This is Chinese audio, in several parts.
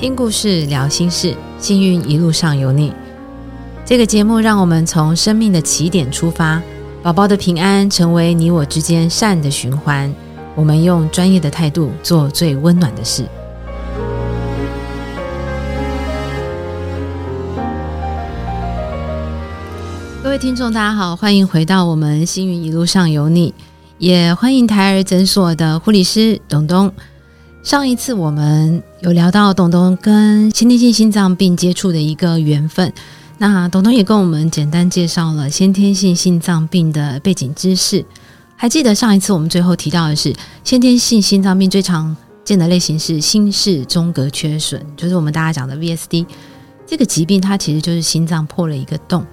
听故事，聊心事，幸运一路上有你。这个节目让我们从生命的起点出发，宝宝的平安成为你我之间善的循环。我们用专业的态度做最温暖的事。各位听众，大家好，欢迎回到我们幸运一路上有你，也欢迎台儿诊所的护理师董东。上一次我们有聊到董董跟先天性心脏病接触的一个缘分，那董董也跟我们简单介绍了先天性心脏病的背景知识。还记得上一次我们最后提到的是，先天性心脏病最常见的类型是心室中隔缺损，就是我们大家讲的 VSD。这个疾病它其实就是心脏破了一个洞。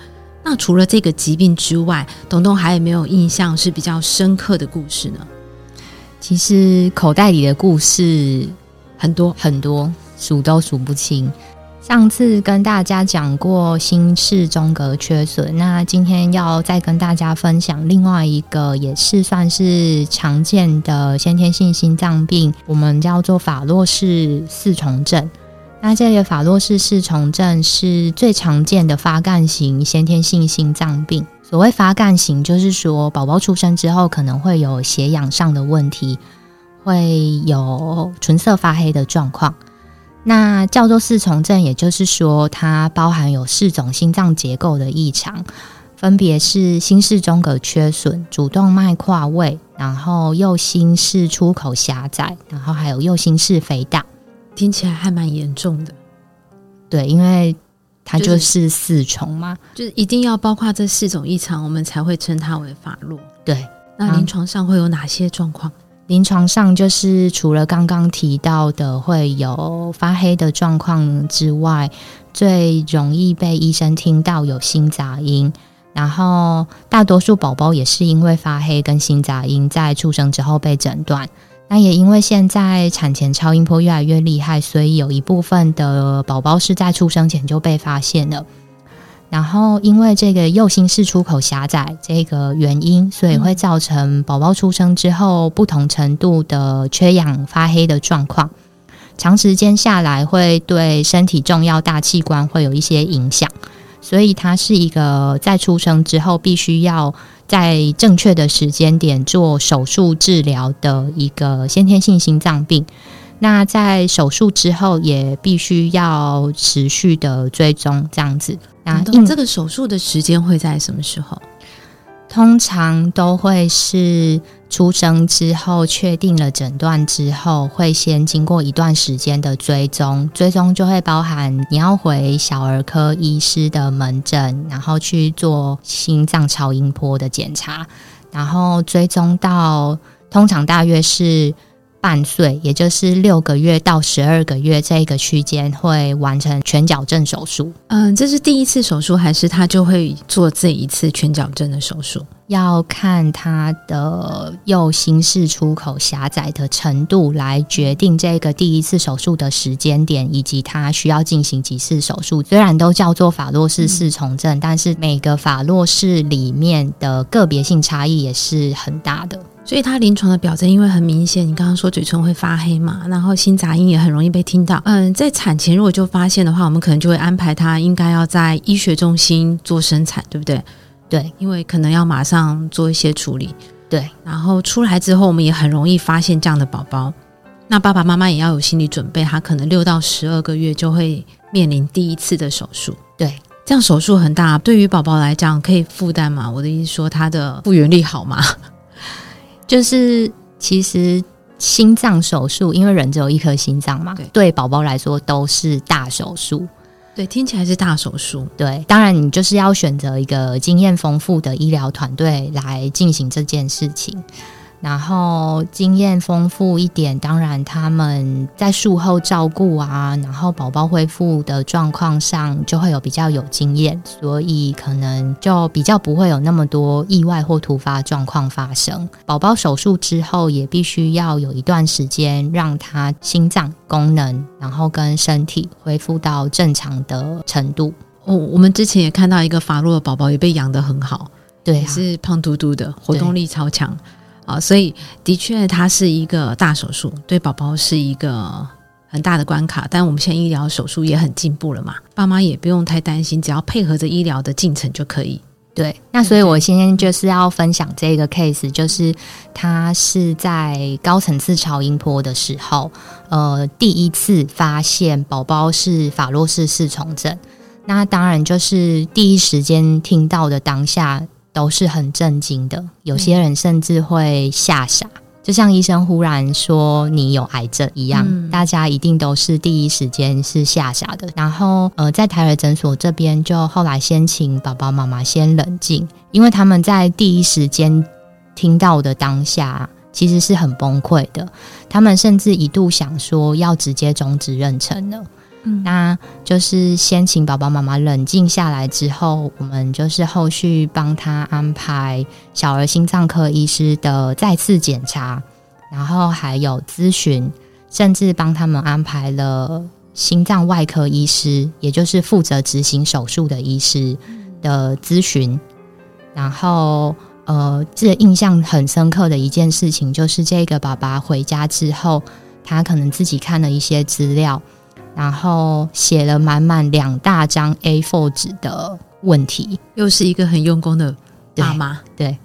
那除了这个疾病之外，董董还有没有印象是比较深刻的故事呢？其实口袋里的故事很多很多，数都数不清。上次跟大家讲过心室中隔缺损，那今天要再跟大家分享另外一个，也是算是常见的先天性心脏病，我们叫做法洛氏四重症。那这个法洛氏四重症是最常见的发干型先天性心脏病。所谓发干型，就是说宝宝出生之后可能会有血氧上的问题，会有唇色发黑的状况。那叫做四重症，也就是说它包含有四种心脏结构的异常，分别是心室中隔缺损、主动脉跨位，然后右心室出口狭窄，然后还有右心室肥大。听起来还蛮严重的。对，因为。它就是四重嘛，就是一定要包括这四种异常，我们才会称它为法洛。对，那临床上会有哪些状况？临床上就是除了刚刚提到的会有发黑的状况之外，最容易被医生听到有心杂音，然后大多数宝宝也是因为发黑跟心杂音在出生之后被诊断。那也因为现在产前超音波越来越厉害，所以有一部分的宝宝是在出生前就被发现了。然后因为这个右心室出口狭窄这个原因，所以会造成宝宝出生之后不同程度的缺氧发黑的状况。长时间下来会对身体重要大器官会有一些影响，所以它是一个在出生之后必须要。在正确的时间点做手术治疗的一个先天性心脏病，那在手术之后也必须要持续的追踪这样子。那这个手术的时间会在什么时候？通常都会是出生之后确定了诊断之后，会先经过一段时间的追踪，追踪就会包含你要回小儿科医师的门诊，然后去做心脏超音波的检查，然后追踪到通常大约是。半岁，也就是六个月到十二个月这个区间，会完成全矫正手术。嗯，这是第一次手术，还是他就会做这一次全矫正的手术？要看他的右心室出口狭窄的程度来决定这个第一次手术的时间点，以及他需要进行几次手术。虽然都叫做法洛氏四重症，但是每个法洛氏里面的个别性差异也是很大的。所以他临床的表征因为很明显，你刚刚说嘴唇会发黑嘛，然后心杂音也很容易被听到。嗯，在产前如果就发现的话，我们可能就会安排他应该要在医学中心做生产，对不对？对，因为可能要马上做一些处理。对，然后出来之后，我们也很容易发现这样的宝宝。那爸爸妈妈也要有心理准备，他可能六到十二个月就会面临第一次的手术。对，这样手术很大，对于宝宝来讲可以负担吗？我的意思说，他的复原力好吗？就是其实心脏手术，因为人只有一颗心脏嘛，对宝宝来说都是大手术。对，听起来是大手术。对，当然你就是要选择一个经验丰富的医疗团队来进行这件事情。然后经验丰富一点，当然他们在术后照顾啊，然后宝宝恢复的状况上就会有比较有经验，所以可能就比较不会有那么多意外或突发状况发生。宝宝手术之后也必须要有一段时间让他心脏功能，然后跟身体恢复到正常的程度。哦，我们之前也看到一个法洛的宝宝也被养得很好，对，是胖嘟嘟的，活动力超强。啊，所以的确，它是一个大手术，对宝宝是一个很大的关卡，但我们现在医疗手术也很进步了嘛，爸妈也不用太担心，只要配合着医疗的进程就可以。对，那所以我今天就是要分享这个 case，就是他是在高层次超音波的时候，呃，第一次发现宝宝是法洛氏四重症。那当然就是第一时间听到的当下都是很震惊的，有些人甚至会吓傻。就像医生忽然说你有癌症一样，大家一定都是第一时间是吓傻的。然后，呃，在台儿诊所这边，就后来先请宝宝妈妈先冷静，因为他们在第一时间听到的当下，其实是很崩溃的。他们甚至一度想说要直接终止妊娠了。那就是先请宝宝妈妈冷静下来之后，我们就是后续帮他安排小儿心脏科医师的再次检查，然后还有咨询，甚至帮他们安排了心脏外科医师，也就是负责执行手术的医师的咨询。然后，呃，这印象很深刻的一件事情就是，这个爸爸回家之后，他可能自己看了一些资料。然后写了满满两大张 A4 纸的问题，又是一个很用功的爸妈。对，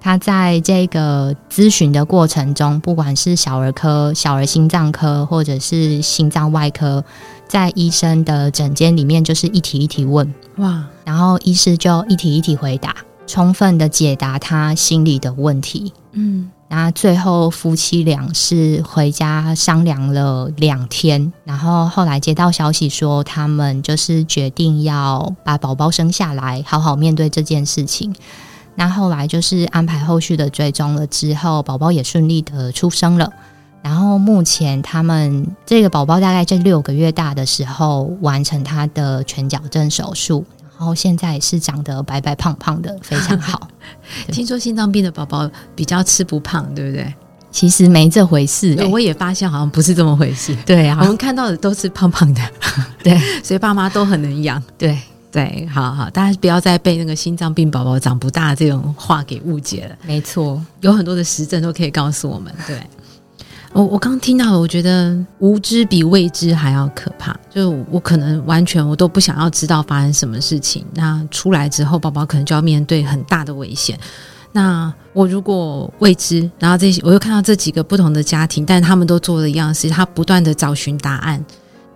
他在这个咨询的过程中，不管是小儿科、小儿心脏科，或者是心脏外科，在医生的诊间里面，就是一题一题问哇，然后医师就一题一题回答，充分的解答他心里的问题。嗯。那最后夫妻俩是回家商量了两天，然后后来接到消息说他们就是决定要把宝宝生下来，好好面对这件事情。那后来就是安排后续的追踪了之后，宝宝也顺利的出生了。然后目前他们这个宝宝大概在六个月大的时候完成他的全矫正手术。然后现在是长得白白胖胖的，非常好。听说心脏病的宝宝比较吃不胖，对不对？其实没这回事，我也发现好像不是这么回事。对啊，我们看到的都是胖胖的，对，所以爸妈都很能养。对对，好好，大家不要再被那个心脏病宝宝长不大这种话给误解了。没错，有很多的实证都可以告诉我们，对。我我刚听到了，我觉得无知比未知还要可怕。就我可能完全我都不想要知道发生什么事情。那出来之后，宝宝可能就要面对很大的危险。那我如果未知，然后这些我又看到这几个不同的家庭，但他们都做了一样事，他不断的找寻答案。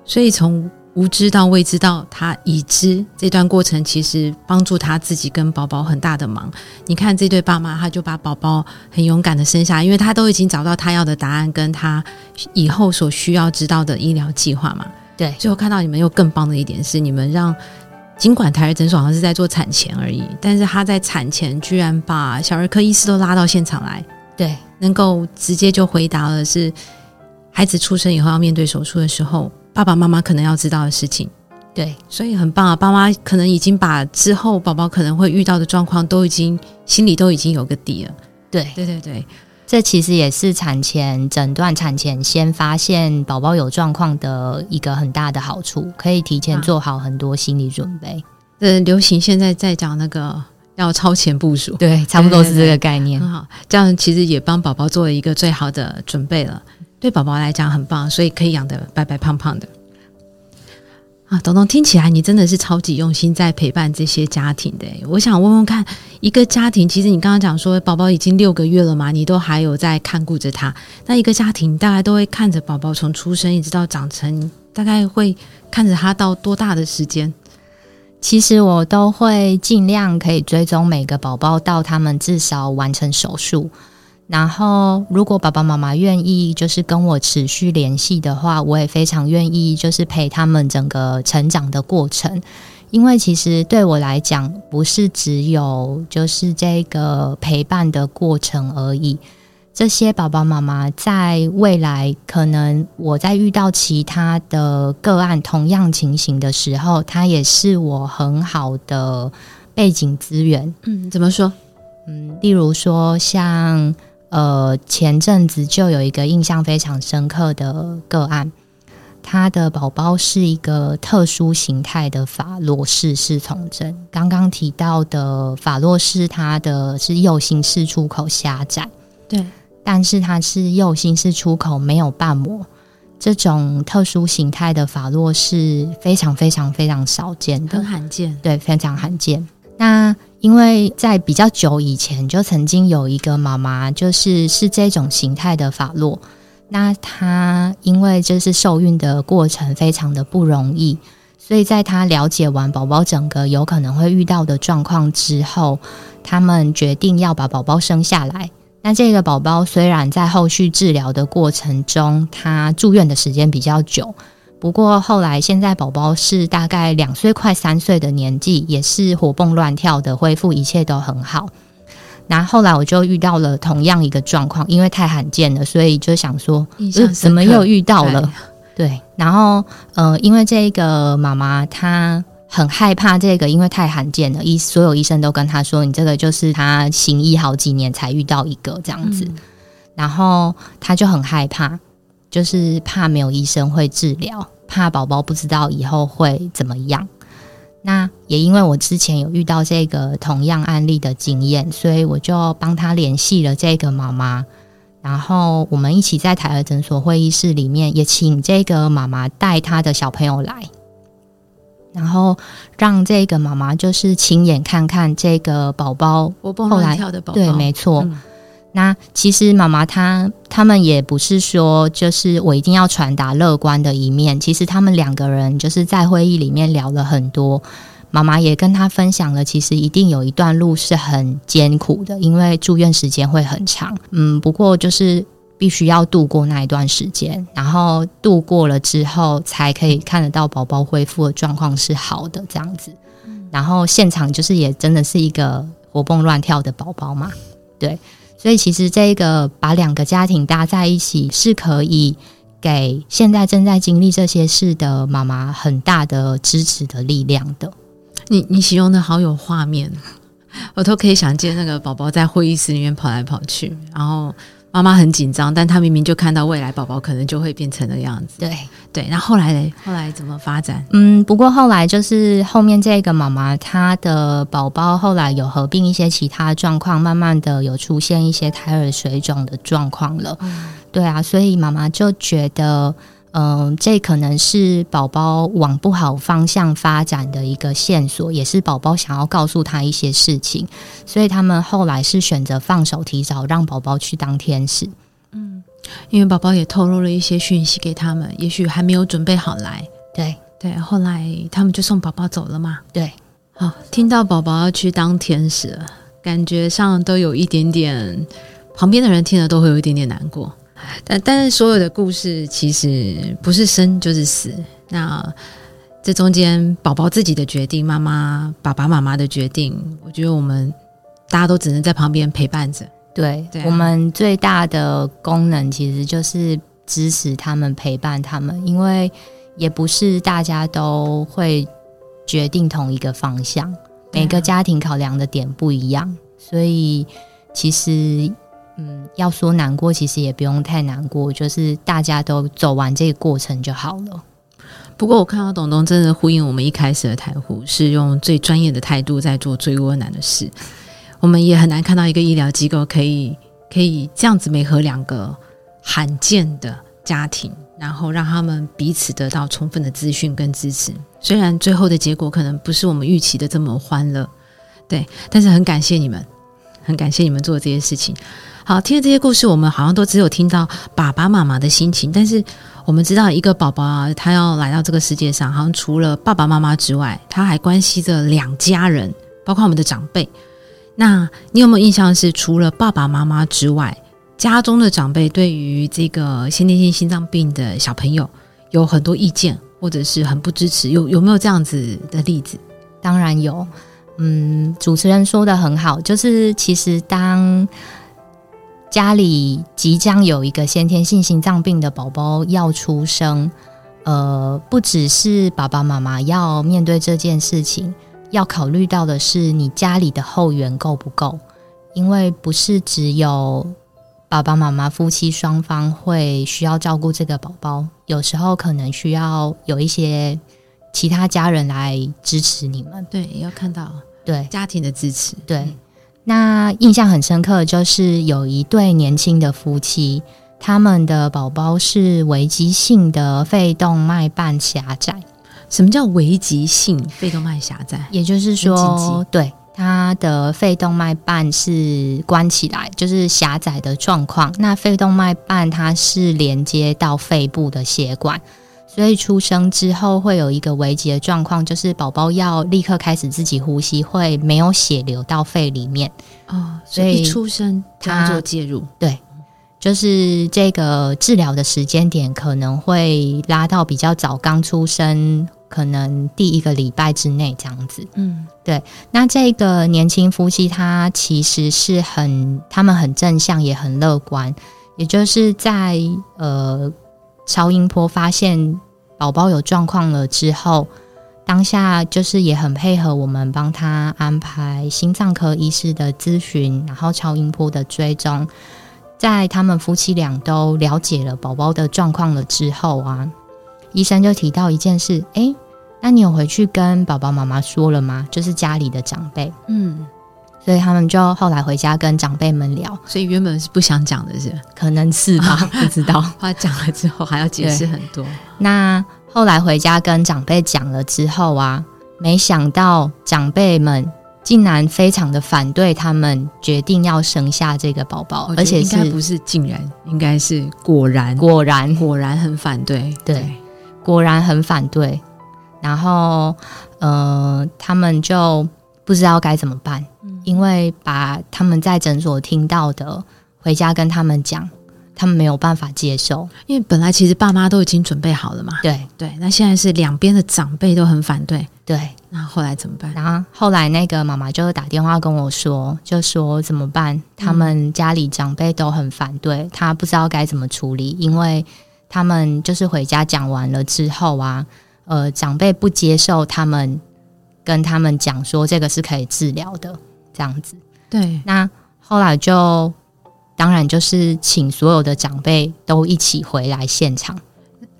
所以从无知到未知到他已知这段过程，其实帮助他自己跟宝宝很大的忙。你看这对爸妈，他就把宝宝很勇敢的生下，因为他都已经找到他要的答案，跟他以后所需要知道的医疗计划嘛。对，最后看到你们又更棒的一点是，你们让尽管台儿诊所好像是在做产前而已，但是他在产前居然把小儿科医师都拉到现场来，对，能够直接就回答了是孩子出生以后要面对手术的时候。爸爸妈妈可能要知道的事情，对，所以很棒啊！爸妈可能已经把之后宝宝可能会遇到的状况都已经心里都已经有个底了。对，对，对，对，这其实也是产前诊断、产前先发现宝宝有状况的一个很大的好处，可以提前做好很多心理准备。呃，流行现在在讲那个要超前部署，对，差不多是这个概念。很好，这样其实也帮宝宝做了一个最好的准备了。对宝宝来讲很棒，所以可以养的白白胖胖的啊！东东听起来你真的是超级用心在陪伴这些家庭的。我想问问看，一个家庭，其实你刚刚讲说宝宝已经六个月了嘛，你都还有在看顾着他。那一个家庭大概都会看着宝宝从出生一直到长成，大概会看着他到多大的时间？其实我都会尽量可以追踪每个宝宝到他们至少完成手术。然后，如果爸爸妈妈愿意，就是跟我持续联系的话，我也非常愿意，就是陪他们整个成长的过程。因为其实对我来讲，不是只有就是这个陪伴的过程而已。这些爸爸妈妈在未来，可能我在遇到其他的个案同样情形的时候，他也是我很好的背景资源。嗯，怎么说？嗯，例如说像。呃，前阵子就有一个印象非常深刻的个案，他的宝宝是一个特殊形态的法洛氏氏从症。刚刚提到的法洛氏，它的是右心室出口狭窄，对，但是它是右心室出口没有瓣膜，这种特殊形态的法洛是非常非常非常少见的，很罕见。对，非常罕见。那因为在比较久以前，就曾经有一个妈妈，就是是这种形态的法落。那她因为就是受孕的过程非常的不容易，所以在她了解完宝宝整个有可能会遇到的状况之后，他们决定要把宝宝生下来。那这个宝宝虽然在后续治疗的过程中，他住院的时间比较久。不过后来，现在宝宝是大概两岁快三岁的年纪，也是活蹦乱跳的恢复，一切都很好。然后来我就遇到了同样一个状况，因为太罕见了，所以就想说，怎么又遇到了？对，然后呃，因为这个妈妈她很害怕这个，因为太罕见了，医所有医生都跟她说，你这个就是她行医好几年才遇到一个这样子，然后她就很害怕。就是怕没有医生会治疗，怕宝宝不知道以后会怎么样。那也因为我之前有遇到这个同样案例的经验，所以我就帮他联系了这个妈妈，然后我们一起在台儿诊所会议室里面，也请这个妈妈带她的小朋友来，然后让这个妈妈就是亲眼看看这个宝宝后来跳的宝宝，对，没错。那其实妈妈她他们也不是说就是我一定要传达乐观的一面，其实他们两个人就是在会议里面聊了很多，妈妈也跟他分享了，其实一定有一段路是很艰苦的，因为住院时间会很长，嗯，不过就是必须要度过那一段时间，然后度过了之后才可以看得到宝宝恢复的状况是好的这样子，然后现场就是也真的是一个活蹦乱跳的宝宝嘛，对。所以，其实这个把两个家庭搭在一起，是可以给现在正在经历这些事的妈妈很大的支持的力量的。你你形容的好有画面，我都可以想见那个宝宝在会议室里面跑来跑去，然后。妈妈很紧张，但她明明就看到未来宝宝可能就会变成的样子。对对，那后来呢？后来怎么发展？嗯，不过后来就是后面这个妈妈，她的宝宝后来有合并一些其他状况，慢慢的有出现一些胎儿水肿的状况了。对啊，所以妈妈就觉得。嗯，这可能是宝宝往不好方向发展的一个线索，也是宝宝想要告诉他一些事情，所以他们后来是选择放手，提早让宝宝去当天使。嗯，因为宝宝也透露了一些讯息给他们，也许还没有准备好来。对对，后来他们就送宝宝走了嘛。对，好，听到宝宝要去当天使了，感觉上都有一点点，旁边的人听了都会有一点点难过。但但是所有的故事其实不是生就是死，那这中间宝宝自己的决定，妈妈爸爸妈妈的决定，我觉得我们大家都只能在旁边陪伴着。对，我们最大的功能其实就是支持他们，陪伴他们，因为也不是大家都会决定同一个方向，每个家庭考量的点不一样，所以其实。嗯，要说难过，其实也不用太难过，就是大家都走完这个过程就好了。不过我看到董东真的呼应我们一开始的台呼，是用最专业的态度在做最窝难的事。我们也很难看到一个医疗机构可以可以这样子美合两个罕见的家庭，然后让他们彼此得到充分的资讯跟支持。虽然最后的结果可能不是我们预期的这么欢乐，对，但是很感谢你们，很感谢你们做的这些事情。好，听了这些故事，我们好像都只有听到爸爸妈妈的心情，但是我们知道，一个宝宝啊，他要来到这个世界上，好像除了爸爸妈妈之外，他还关系着两家人，包括我们的长辈。那你有没有印象是，除了爸爸妈妈之外，家中的长辈对于这个先天性心脏病的小朋友有很多意见，或者是很不支持？有有没有这样子的例子？当然有。嗯，主持人说的很好，就是其实当。家里即将有一个先天性心脏病的宝宝要出生，呃，不只是爸爸妈妈要面对这件事情，要考虑到的是你家里的后援够不够，因为不是只有爸爸妈妈夫妻双方会需要照顾这个宝宝，有时候可能需要有一些其他家人来支持你们。对，要看到对家庭的支持，对。那印象很深刻，就是有一对年轻的夫妻，他们的宝宝是危急性的肺动脉瓣狭窄。什么叫危急性肺动脉狭窄？也就是说，对他的肺动脉瓣是关起来，就是狭窄的状况。那肺动脉瓣它是连接到肺部的血管，所以出生之后会有一个危急的状况，就是宝宝要立刻开始自己呼吸，会没有血流到肺里面。哦，所以一出生他做介入，对。就是这个治疗的时间点可能会拉到比较早，刚出生，可能第一个礼拜之内这样子。嗯，对。那这个年轻夫妻他其实是很，他们很正向，也很乐观。也就是在呃超音波发现宝宝有状况了之后，当下就是也很配合我们帮他安排心脏科医师的咨询，然后超音波的追踪。在他们夫妻俩都了解了宝宝的状况了之后啊，医生就提到一件事：哎，那你有回去跟宝宝妈妈说了吗？就是家里的长辈。嗯，所以他们就后来回家跟长辈们聊。所以原本是不想讲的是，可能是吧，不知道。他讲了之后还要解释很多。那后来回家跟长辈讲了之后啊，没想到长辈们。竟然非常的反对他们决定要生下这个宝宝，而且应该不是竟然，应该是果然，果然，果然很反对，对，果然很反对。然后，呃，他们就不知道该怎么办，因为把他们在诊所听到的回家跟他们讲。他们没有办法接受，因为本来其实爸妈都已经准备好了嘛。对对，那现在是两边的长辈都很反对。对，那后来怎么办？然后后来那个妈妈就打电话跟我说，就说怎么办？他们家里长辈都很反对，他不知道该怎么处理，因为他们就是回家讲完了之后啊，呃，长辈不接受他们跟他们讲说这个是可以治疗的这样子。对，那后来就。当然，就是请所有的长辈都一起回来现场。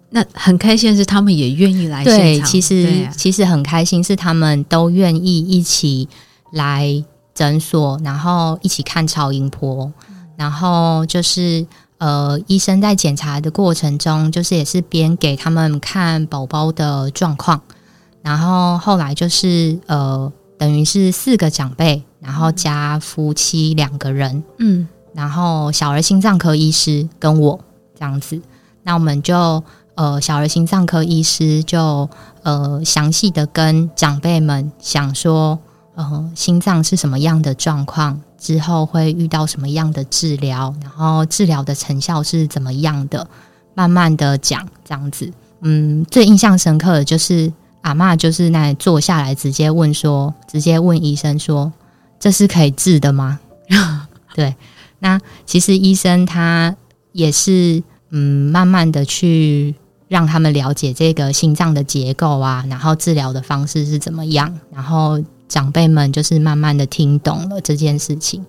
那很开心的是，他们也愿意来现场。其实其实很开心，是他们都愿意一起来诊所，然后一起看超音波。然后就是呃，医生在检查的过程中，就是也是边给他们看宝宝的状况。然后后来就是呃，等于是四个长辈，然后加夫妻两个人。嗯。然后小儿心脏科医师跟我这样子，那我们就呃小儿心脏科医师就呃详细的跟长辈们想说，呃心脏是什么样的状况，之后会遇到什么样的治疗，然后治疗的成效是怎么样的，慢慢的讲这样子。嗯，最印象深刻的就是阿妈就是那坐下来直接问说，直接问医生说，这是可以治的吗？对。那其实医生他也是嗯，慢慢的去让他们了解这个心脏的结构啊，然后治疗的方式是怎么样，然后长辈们就是慢慢的听懂了这件事情，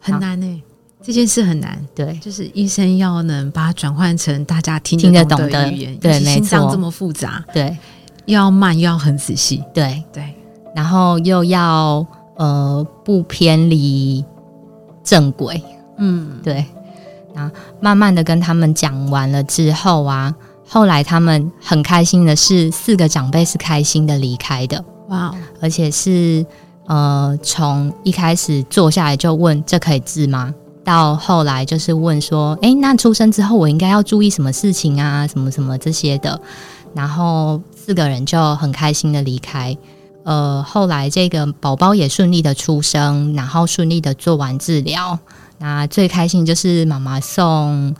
很难呢，这件事很难，对，就是医生要能把它转换成大家听听得懂的语言，对，心脏这么复杂，对，又要慢又要很仔细，对。对，然后又要呃不偏离正轨。嗯，对，然后慢慢的跟他们讲完了之后啊，后来他们很开心的是，四个长辈是开心的离开的，哇，而且是呃，从一开始坐下来就问这可以治吗？到后来就是问说，哎，那出生之后我应该要注意什么事情啊？什么什么这些的，然后四个人就很开心的离开。呃，后来这个宝宝也顺利的出生，然后顺利的做完治疗。那最开心就是妈妈送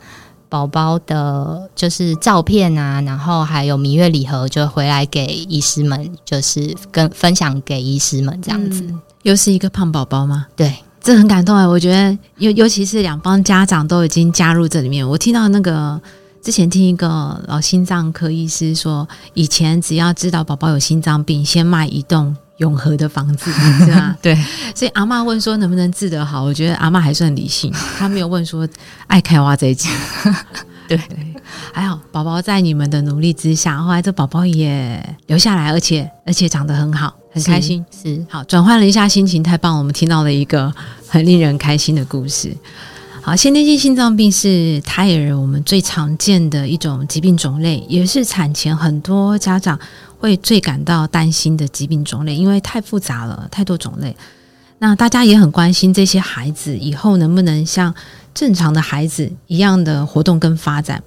宝宝的，就是照片啊，然后还有蜜月礼盒，就回来给医师们，就是跟分享给医师们这样子。又是一个胖宝宝吗？对，这很感动啊！我觉得，尤尤其是两方家长都已经加入这里面。我听到那个之前听一个老心脏科医师说，以前只要知道宝宝有心脏病，先卖一栋。永和的房子 是吧？对，所以阿妈问说能不能治得好？我觉得阿妈还算理性，她没有问说爱开挖这一集。对，还好宝宝在你们的努力之下，后来这宝宝也留下来，而且而且长得很好，很开心。是好转换了一下心情，太棒！我们听到了一个很令人开心的故事。好，先天性心脏病是胎儿我们最常见的一种疾病种类，也是产前很多家长会最感到担心的疾病种类，因为太复杂了，太多种类。那大家也很关心这些孩子以后能不能像正常的孩子一样的活动跟发展。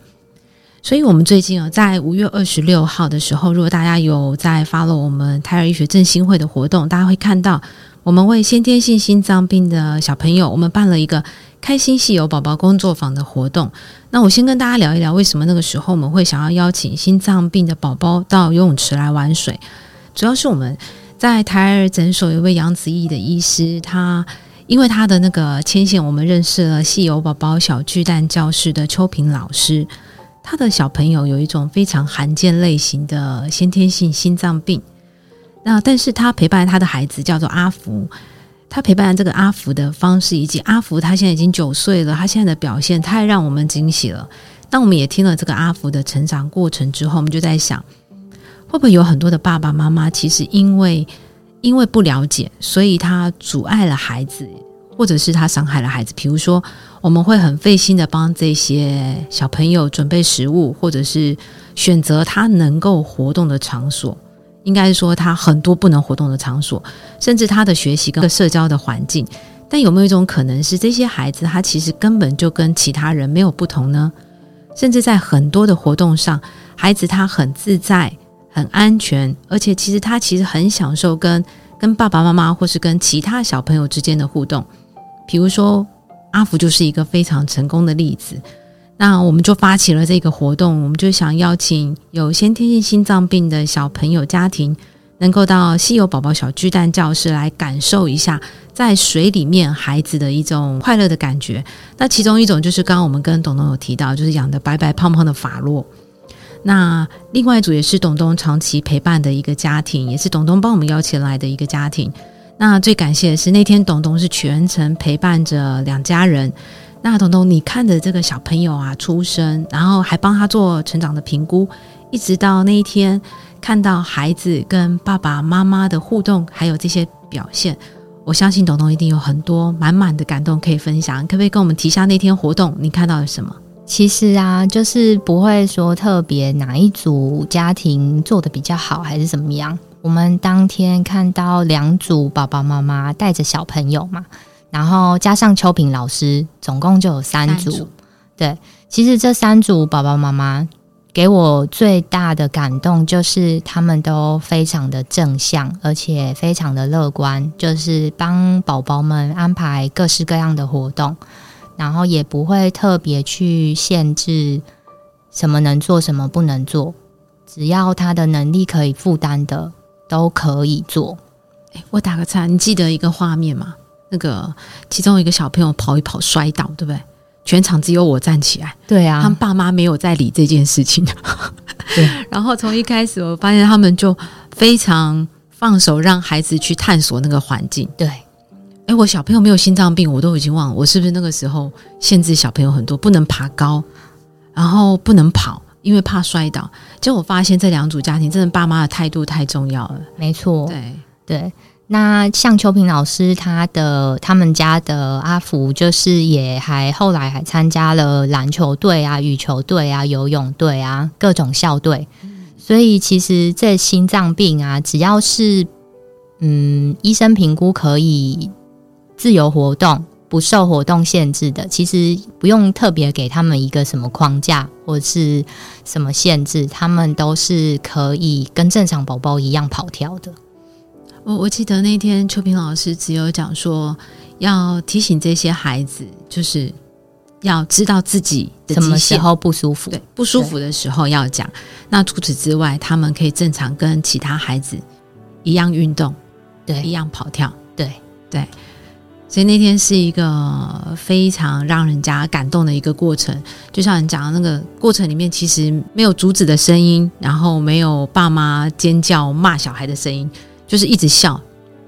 所以，我们最近啊，在五月二十六号的时候，如果大家有在 follow 我们胎儿医学振兴会的活动，大家会看到我们为先天性心脏病的小朋友，我们办了一个。开心戏有宝宝工作坊的活动，那我先跟大家聊一聊，为什么那个时候我们会想要邀请心脏病的宝宝到游泳池来玩水？主要是我们在台儿诊所有位杨子毅的医师，他因为他的那个牵线，我们认识了戏游宝宝小巨蛋教室的秋萍老师，他的小朋友有一种非常罕见类型的先天性心脏病，那但是他陪伴他的孩子叫做阿福。他陪伴这个阿福的方式，以及阿福他现在已经九岁了，他现在的表现太让我们惊喜了。那我们也听了这个阿福的成长过程之后，我们就在想，会不会有很多的爸爸妈妈其实因为因为不了解，所以他阻碍了孩子，或者是他伤害了孩子。比如说，我们会很费心的帮这些小朋友准备食物，或者是选择他能够活动的场所。应该说，他很多不能活动的场所，甚至他的学习跟社交的环境。但有没有一种可能是，这些孩子他其实根本就跟其他人没有不同呢？甚至在很多的活动上，孩子他很自在、很安全，而且其实他其实很享受跟跟爸爸妈妈或是跟其他小朋友之间的互动。比如说，阿福就是一个非常成功的例子。那我们就发起了这个活动，我们就想邀请有先天性心脏病的小朋友家庭，能够到稀有宝宝小巨蛋教室来感受一下在水里面孩子的一种快乐的感觉。那其中一种就是刚刚我们跟董董有提到，就是养的白白胖胖的法洛。那另外一组也是董董长期陪伴的一个家庭，也是董董帮我们邀请来的一个家庭。那最感谢的是那天董董是全程陪伴着两家人。那彤彤，你看着这个小朋友啊，出生，然后还帮他做成长的评估，一直到那一天看到孩子跟爸爸妈妈的互动，还有这些表现，我相信彤彤一定有很多满满的感动可以分享。可不可以跟我们提下那天活动你看到了什么？其实啊，就是不会说特别哪一组家庭做的比较好，还是怎么样。我们当天看到两组爸爸妈妈带着小朋友嘛。然后加上秋萍老师，总共就有三组。对，其实这三组爸爸妈妈给我最大的感动，就是他们都非常的正向，而且非常的乐观，就是帮宝宝们安排各式各样的活动，然后也不会特别去限制什么能做，什么不能做，只要他的能力可以负担的，都可以做。哎，我打个岔，你记得一个画面吗？那个其中一个小朋友跑一跑摔倒，对不对？全场只有我站起来。对啊，他们爸妈没有在理这件事情。对，然后从一开始我发现他们就非常放手，让孩子去探索那个环境。对，哎，我小朋友没有心脏病，我都已经忘了，我是不是那个时候限制小朋友很多，不能爬高，然后不能跑，因为怕摔倒。结果我发现这两组家庭真的爸妈的态度太重要了。没错，对对。那像秋平老师，他的他们家的阿福，就是也还后来还参加了篮球队啊、羽球队啊、游泳队啊各种校队。所以其实这心脏病啊，只要是嗯医生评估可以自由活动、不受活动限制的，其实不用特别给他们一个什么框架或是什么限制，他们都是可以跟正常宝宝一样跑跳的。我我记得那天秋萍老师只有讲说，要提醒这些孩子，就是要知道自己什么时候不舒服，对不舒服的时候要讲。那除此之外，他们可以正常跟其他孩子一样运动，对，一样跑跳，对对。所以那天是一个非常让人家感动的一个过程。就像你讲的那个过程里面，其实没有阻止的声音，然后没有爸妈尖叫骂小孩的声音。就是一直笑，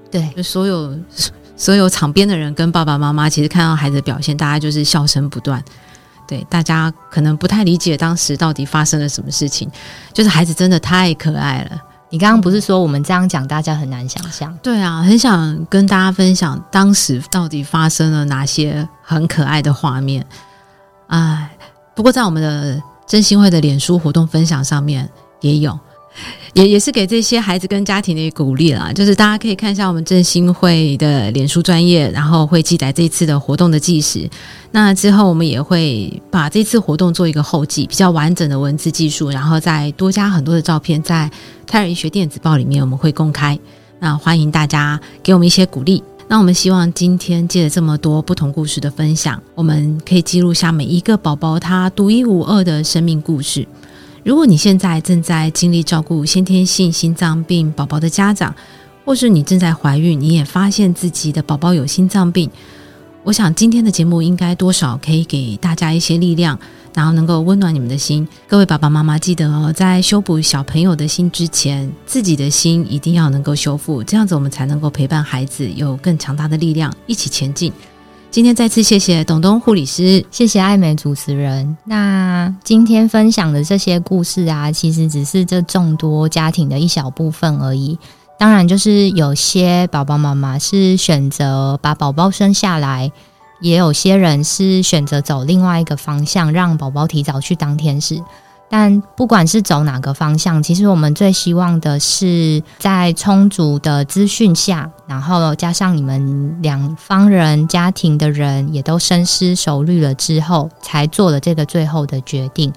对，就所有所有场边的人跟爸爸妈妈，其实看到孩子的表现，大家就是笑声不断。对，大家可能不太理解当时到底发生了什么事情，就是孩子真的太可爱了。你刚刚不是说我们这样讲，大家很难想象？对啊，很想跟大家分享当时到底发生了哪些很可爱的画面。哎，不过在我们的真心会的脸书活动分享上面也有。也也是给这些孩子跟家庭的一个鼓励啦，就是大家可以看一下我们振兴会的脸书专业，然后会记载这次的活动的纪实。那之后我们也会把这次活动做一个后记，比较完整的文字技术，然后再多加很多的照片，在胎儿医学电子报里面我们会公开。那欢迎大家给我们一些鼓励。那我们希望今天借着这么多不同故事的分享，我们可以记录下每一个宝宝他独一无二的生命故事。如果你现在正在经历照顾先天性心脏病宝宝的家长，或是你正在怀孕，你也发现自己的宝宝有心脏病，我想今天的节目应该多少可以给大家一些力量，然后能够温暖你们的心。各位爸爸妈妈记得哦，在修补小朋友的心之前，自己的心一定要能够修复，这样子我们才能够陪伴孩子有更强大的力量，一起前进。今天再次谢谢董东护理师，谢谢爱美主持人。那今天分享的这些故事啊，其实只是这众多家庭的一小部分而已。当然，就是有些爸爸妈妈是选择把宝宝生下来，也有些人是选择走另外一个方向，让宝宝提早去当天使。但不管是走哪个方向，其实我们最希望的是在充足的资讯下，然后加上你们两方人家庭的人也都深思熟虑了之后，才做了这个最后的决定，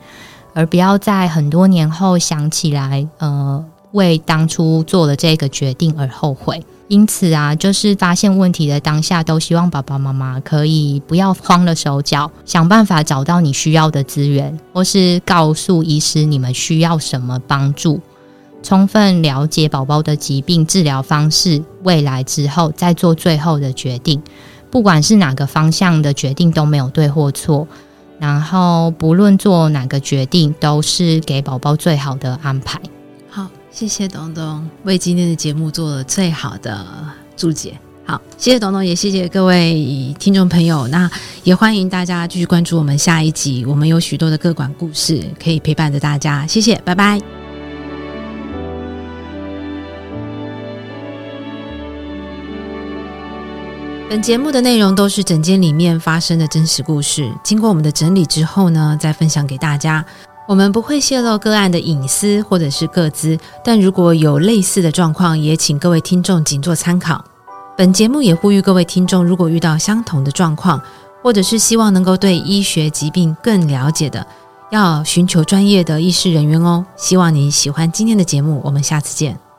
而不要在很多年后想起来，呃，为当初做了这个决定而后悔。因此啊，就是发现问题的当下，都希望爸爸妈妈可以不要慌了手脚，想办法找到你需要的资源，或是告诉医师你们需要什么帮助，充分了解宝宝的疾病、治疗方式，未来之后再做最后的决定。不管是哪个方向的决定都没有对或错，然后不论做哪个决定，都是给宝宝最好的安排。谢谢东东为今天的节目做了最好的注解。好，谢谢董董，也谢谢各位听众朋友。那也欢迎大家继续关注我们下一集，我们有许多的各管故事可以陪伴着大家。谢谢，拜拜。本节目的内容都是整间里面发生的真实故事，经过我们的整理之后呢，再分享给大家。我们不会泄露个案的隐私或者是个资，但如果有类似的状况，也请各位听众仅做参考。本节目也呼吁各位听众，如果遇到相同的状况，或者是希望能够对医学疾病更了解的，要寻求专业的医师人员哦。希望你喜欢今天的节目，我们下次见。